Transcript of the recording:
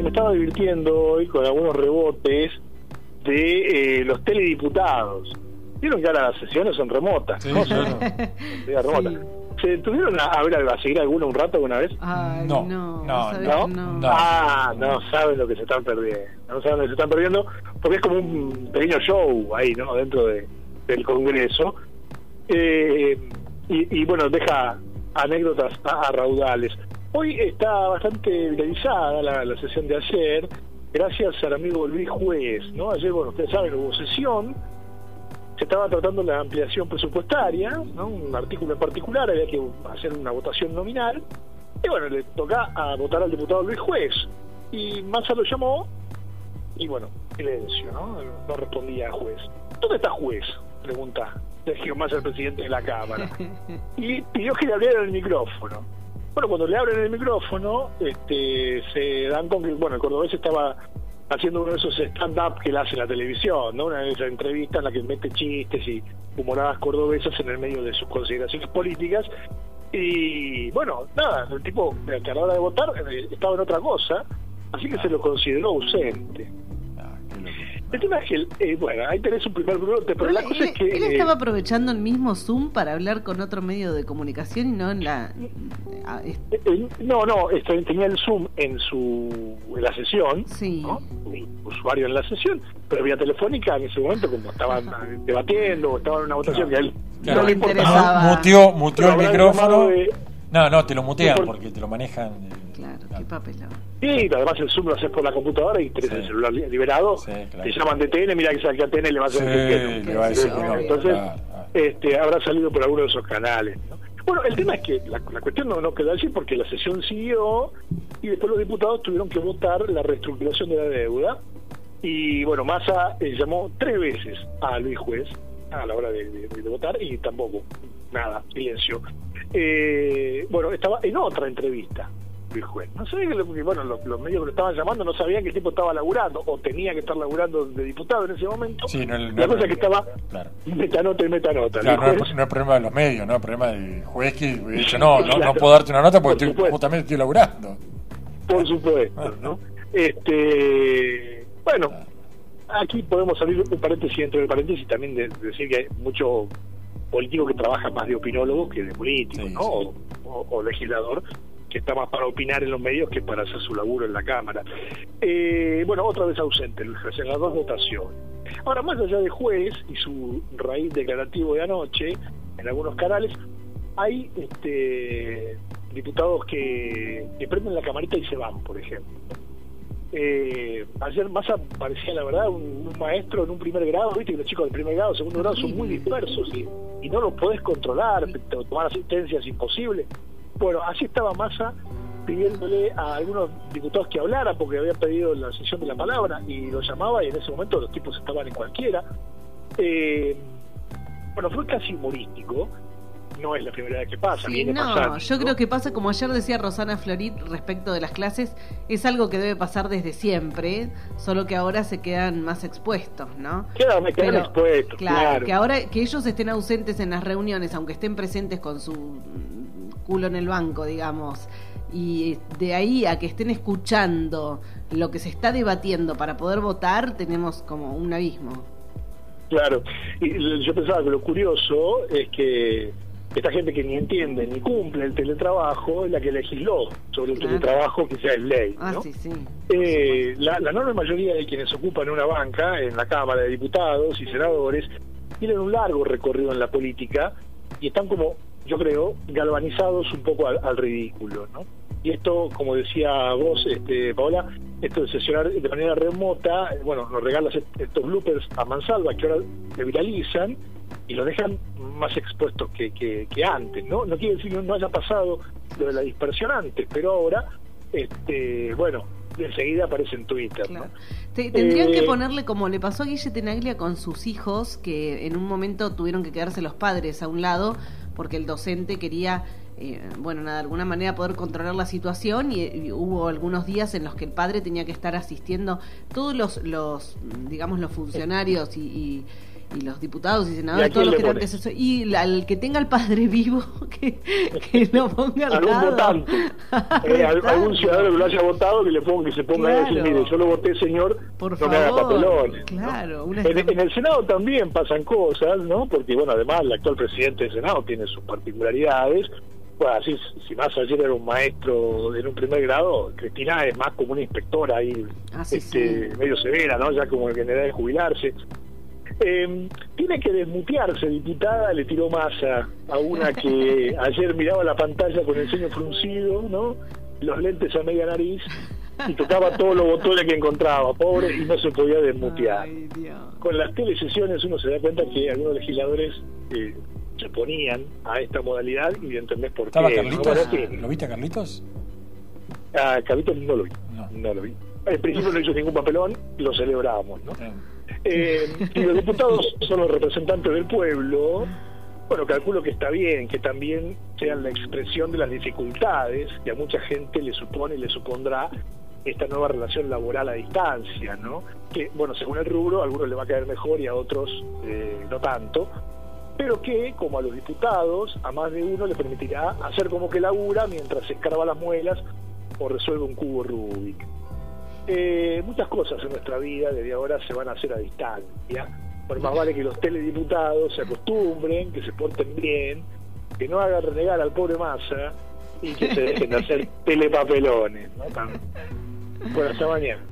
me estaba divirtiendo hoy con algunos rebotes de eh, los telediputados. Vieron que ahora las sesiones son remotas, Sí, ¿no? claro. Remotas. ¿Se tuvieron a, a ver a seguir alguna un rato alguna vez? Ay, No, no, no, ¿sabes? ¿No? no. No. Ah, no saben lo que se están perdiendo. No saben lo que se están perdiendo porque es como un pequeño show ahí, ¿no? Dentro de, del Congreso. Eh, y, y, bueno, deja anécdotas a, a raudales. Hoy está bastante viralizada la, la sesión de ayer, gracias al amigo Luis Juez, ¿no? Ayer, bueno, ustedes saben, hubo sesión, se estaba tratando la ampliación presupuestaria, ¿no? Un artículo en particular, había que hacer una votación nominal, y bueno, le toca a votar al diputado Luis Juez. Y Massa lo llamó, y bueno, silencio, ¿no? No respondía a juez. ¿Dónde está juez? Pregunta Sergio Massa, el presidente de la Cámara. Y pidió que le abrieran el micrófono. Bueno, cuando le abren el micrófono, este, se dan con que, bueno, el cordobés estaba haciendo uno de esos stand-up que él hace la televisión, ¿no? Una de esas entrevistas en la que mete chistes y humoradas cordobesas en el medio de sus consideraciones políticas. Y bueno, nada, el tipo que a la hora de votar eh, estaba en otra cosa, así que se lo consideró ausente. El tema es que, eh, bueno, ahí tenés un primer brote, pero la cosa es que... él eh, estaba aprovechando el mismo Zoom para hablar con otro medio de comunicación y no en la... ah, Eh, eh, No, no, tenía el Zoom en su en la sesión, Sí. ¿no? Mi usuario en la sesión, pero vía telefónica en ese momento, como estaban eh, debatiendo o estaban en una votación que a él Claro. no le importaba. Muteó, muteó el micrófono. de- No, no, te lo mutean por- porque te lo manejan. Qué papelón. Sí, además el Zoom lo haces por la computadora y tenés Sí. el celular li- liberado. Sí, claro. Te llaman de TN, mira que sabe que a TN le va a hacer Sí, que le va a decir que no, Entonces, claro, claro. este, habrá salido por alguno de esos canales. ¿no? Bueno, el tema es que la, la cuestión no, no quedó allí porque la sesión siguió y después los diputados tuvieron que votar la reestructuración de la deuda. Y bueno, Massa eh, llamó tres veces a Luis Juez a la hora de, de- de votar y tampoco, nada, silencio. Eh, bueno, estaba en otra entrevista. Luis Juez. No sabía que, lo- que, bueno, los, los medios que lo estaban llamando no sabían que el tipo estaba laburando o tenía que estar laburando de diputado en ese momento. Sí, no, no- la cosa es que estaba Claro. metanota y metanota. Claro, no, es, no es problema de los medios, no es problema del juez que dicho, no, no, Claro. puedo darte una nota porque Por estoy, justamente estoy laburando. Por supuesto, ¿no? Este, bueno, aquí podemos abrir un paréntesis dentro del paréntesis y también de, de decir que hay mucho político que trabaja más de opinólogo que de político, Sí, ¿no? sí. O, o- o legislador que está más para opinar en los medios que para hacer su laburo en la Cámara. Eh, bueno, otra vez ausente, Luis en las dos votaciones. Ahora, más allá de juez y su raíz declarativo de anoche, en algunos canales, hay este, diputados que, que prenden la camarita y se van, por ejemplo. Eh, ayer Massa parecía, la verdad, un, un maestro en un primer grado, viste que los chicos del primer grado, segundo grado son muy dispersos y, y no los podés controlar, tomar asistencia es imposible. Bueno, así estaba Massa pidiéndole a algunos diputados que hablaran porque había pedido la sesión de la palabra y lo llamaba y en ese momento los tipos estaban en cualquiera. Eh, bueno, fue casi humorístico. No es la primera vez que pasa. Sí, no, pasando. yo creo que pasa como ayer decía Rosana Florit respecto de las clases, es algo que debe pasar desde siempre, solo que ahora se quedan más expuestos, ¿no? Quedan, quedan Pero, expuestos, claro, claro. que ahora que ellos estén ausentes en las reuniones, aunque estén presentes con su culo en el banco, digamos, y de ahí a que estén escuchando lo que se está debatiendo para poder votar, tenemos como un abismo. Claro, y yo pensaba que lo curioso es que esta gente que ni entiende ni cumple el teletrabajo es la que legisló sobre el Claro. teletrabajo que sea es ley. Ah, ¿no? sí, sí. Eh, la, la enorme mayoría de quienes ocupan una banca en la Cámara de Diputados y Senadores tienen un largo recorrido en la política y están como, yo creo, galvanizados un poco al, al ridículo, ¿no? Y esto, como decía vos, este, Paola, esto de sesionar de manera remota, eh, bueno, nos regalas est- estos bloopers a mansalva que ahora se viralizan y los dejan más expuestos que, que, que antes, ¿no? No quiere decir que no haya pasado lo de la dispersión antes, pero ahora, este, bueno, enseguida aparece en Twitter, Claro. tendrían Eh, que ponerle como le pasó a Guille Tenaglia con sus hijos, que en un momento tuvieron que quedarse los padres a un lado porque el docente quería, eh, bueno, nada, de alguna manera poder controlar la situación y, y hubo algunos días en los que el padre tenía que estar asistiendo todos los, los digamos, los funcionarios y, y- y los diputados y senadores, todos los que ser, y al que tenga el padre vivo, que, que lo ponga al algún lado. votante, eh, algún ciudadano que lo haya votado que le ponga que se ponga a decir, mire, yo lo voté, señor, Por no favor, me haga papelones. Claro, ¿no? una en, en el Senado también pasan cosas, ¿no? Porque, bueno, además el actual presidente del Senado tiene sus particularidades. Así, si más ayer era un maestro en un primer grado, Cristina es más como una inspectora ahí, Ah, sí, este, sí. medio severa, ¿no? Ya como que en edad de jubilarse. Eh, tiene que desmutearse, diputada, le tiró masa a una que ayer miraba la pantalla con el ceño fruncido, ¿no? Los lentes a media nariz y tocaba todos los botones que encontraba, pobre, y no se podía desmutear. Ay. Con las telesesiones uno se da cuenta que algunos legisladores eh, se ponían a esta modalidad y entendés por ¿Estaba qué. ¿Lo viste a Carlitos? a Carlitos no lo vi, No. no lo vi. En principio no hizo ningún papelón, lo celebrábamos, ¿no? Eh, Eh, y los diputados son los representantes del pueblo. Bueno, calculo que está bien que también sean la expresión de las dificultades que a mucha gente le supone y le supondrá esta nueva relación laboral a distancia, ¿no? Que, bueno, según el rubro, a algunos le va a caer mejor y a otros eh, no tanto, pero que, como a los diputados, a más de uno le permitirá hacer como que labura mientras se escarba las muelas o resuelve un cubo Rubik. Eh, muchas cosas en nuestra vida desde ahora se van a hacer a distancia. Por más vale que los telediputados se acostumbren, que se porten bien, que no hagan renegar al pobre Massa y que se dejen de hacer telepapelones. ¿no? Bueno, hasta mañana.